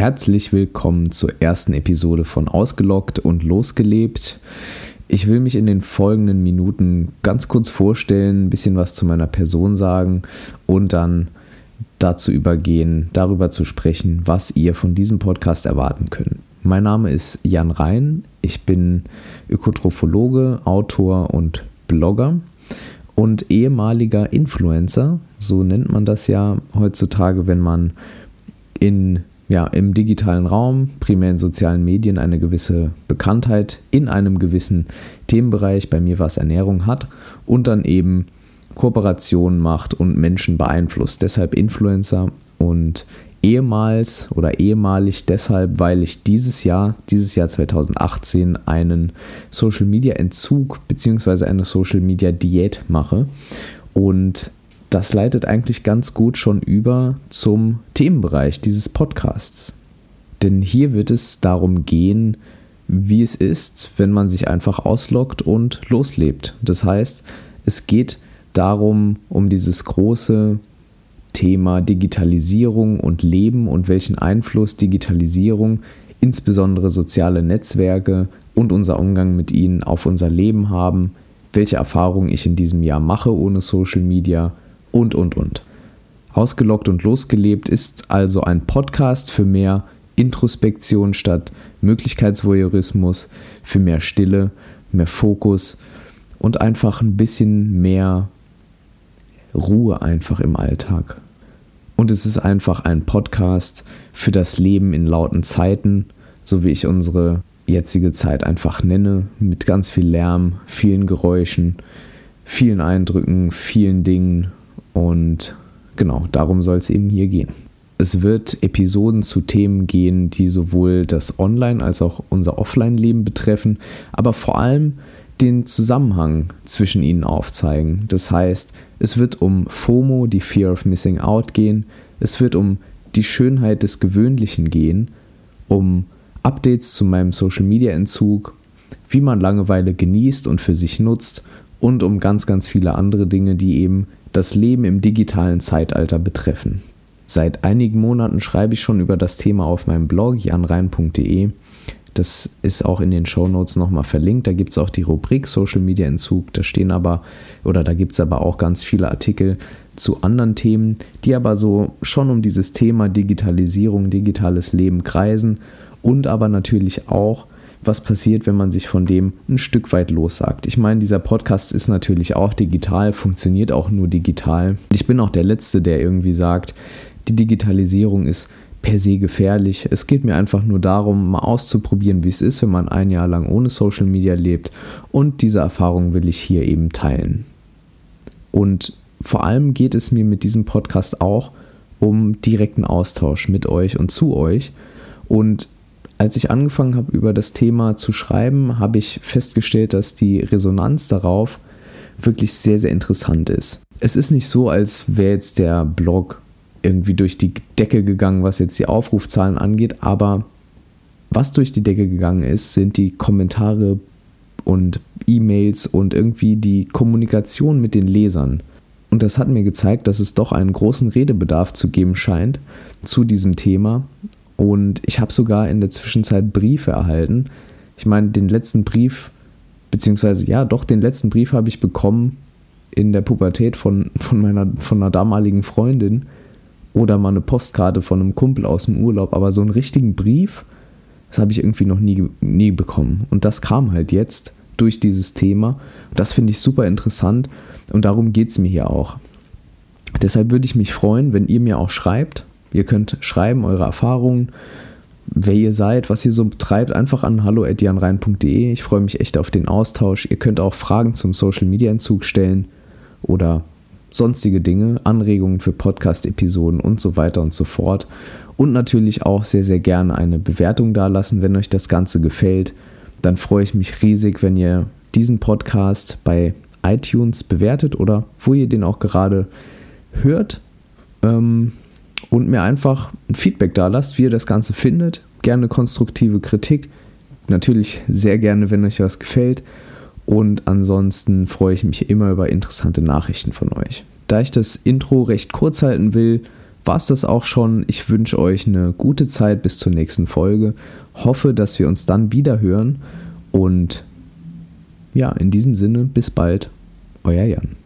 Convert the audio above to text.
herzlich willkommen zur ersten Episode von Ausgelockt und Losgelebt. Ich will mich in den folgenden Minuten ganz kurz vorstellen, ein bisschen was zu meiner Person sagen und dann dazu übergehen, darüber zu sprechen, was ihr von diesem Podcast erwarten könnt. Mein Name ist Jan Rhein, ich bin Ökotrophologe, Autor und Blogger und ehemaliger Influencer, so nennt man das ja heutzutage, wenn man in ja, im digitalen Raum, primär in sozialen Medien, eine gewisse Bekanntheit in einem gewissen Themenbereich, bei mir war es Ernährung, hat und dann eben Kooperationen macht und Menschen beeinflusst. Deshalb Influencer und ehemals oder ehemalig deshalb, weil ich dieses Jahr, dieses Jahr 2018, einen Social Media Entzug bzw. eine Social Media Diät mache. Und das leitet eigentlich ganz gut schon über zum Themenbereich dieses Podcasts. Denn hier wird es darum gehen, wie es ist, wenn man sich einfach ausloggt und loslebt. Das heißt, es geht darum, um dieses große Thema Digitalisierung und Leben und welchen Einfluss Digitalisierung, insbesondere soziale Netzwerke und unser Umgang mit ihnen auf unser Leben haben, welche Erfahrungen ich in diesem Jahr mache ohne Social Media und, und, und. Ausgelockt und losgelebt ist also ein Podcast für mehr Introspektion statt Möglichkeitsvoyeurismus, für mehr Stille, mehr Fokus und einfach ein bisschen mehr Ruhe einfach im Alltag. Und es ist einfach ein Podcast für das Leben in lauten Zeiten, so wie ich unsere jetzige Zeit einfach nenne, mit ganz viel Lärm, vielen Geräuschen, vielen Eindrücken, vielen Dingen und genau, darum soll es eben hier gehen. Es wird Episoden zu Themen gehen, die sowohl das Online- als auch unser Offline-Leben betreffen, aber vor allem den Zusammenhang zwischen ihnen aufzeigen. Das heißt, es wird um FOMO, die Fear of Missing Out gehen, es wird um die Schönheit des Gewöhnlichen gehen, um Updates zu meinem Social-Media-Entzug, wie man Langeweile genießt und für sich nutzt und um ganz, ganz viele andere Dinge, die eben das Leben im digitalen Zeitalter betreffen. Seit einigen Monaten schreibe ich schon über das Thema auf meinem Blog janrein.de. Das ist auch in den Show Notes nochmal verlinkt. Da gibt es auch die Rubrik Social Media Entzug. Da stehen aber, oder da gibt es aber auch ganz viele Artikel zu anderen Themen, die aber so schon um dieses Thema Digitalisierung, digitales Leben kreisen und aber natürlich auch was passiert, wenn man sich von dem ein Stück weit lossagt. Ich meine, dieser Podcast ist natürlich auch digital, funktioniert auch nur digital. Ich bin auch der Letzte, der irgendwie sagt, die Digitalisierung ist per se gefährlich. Es geht mir einfach nur darum, mal auszuprobieren, wie es ist, wenn man ein Jahr lang ohne Social Media lebt. Und diese Erfahrung will ich hier eben teilen. Und vor allem geht es mir mit diesem Podcast auch um direkten Austausch mit euch und zu euch. Und als ich angefangen habe, über das Thema zu schreiben, habe ich festgestellt, dass die Resonanz darauf wirklich sehr, sehr interessant ist. Es ist nicht so, als wäre jetzt der Blog irgendwie durch die Decke gegangen, was jetzt die Aufrufzahlen angeht, aber was durch die Decke gegangen ist, sind die Kommentare und E-Mails und irgendwie die Kommunikation mit den Lesern. Und das hat mir gezeigt, dass es doch einen großen Redebedarf zu geben scheint zu diesem Thema und ich habe sogar in der Zwischenzeit Briefe erhalten. Ich meine, den letzten Brief, beziehungsweise ja, doch, den letzten Brief habe ich bekommen in der Pubertät von, von meiner von einer damaligen Freundin oder mal eine Postkarte von einem Kumpel aus dem Urlaub. Aber so einen richtigen Brief, das habe ich irgendwie noch nie, nie bekommen. Und das kam halt jetzt durch dieses Thema. Das finde ich super interessant und darum geht es mir hier auch. Deshalb würde ich mich freuen, wenn ihr mir auch schreibt, Ihr könnt schreiben, eure Erfahrungen, wer ihr seid, was ihr so betreibt, einfach an hallo.janrein.de. Ich freue mich echt auf den Austausch. Ihr könnt auch Fragen zum Social Media Entzug stellen oder sonstige Dinge, Anregungen für Podcast-Episoden und so weiter und so fort. Und natürlich auch sehr, sehr gerne eine Bewertung dalassen, wenn euch das Ganze gefällt. Dann freue ich mich riesig, wenn ihr diesen Podcast bei iTunes bewertet oder wo ihr den auch gerade hört. Ähm, und mir einfach ein Feedback da lasst, wie ihr das Ganze findet. Gerne konstruktive Kritik. Natürlich sehr gerne, wenn euch was gefällt. Und ansonsten freue ich mich immer über interessante Nachrichten von euch. Da ich das Intro recht kurz halten will, war es das auch schon. Ich wünsche euch eine gute Zeit bis zur nächsten Folge. Hoffe, dass wir uns dann wieder hören. Und ja, in diesem Sinne, bis bald. Euer Jan.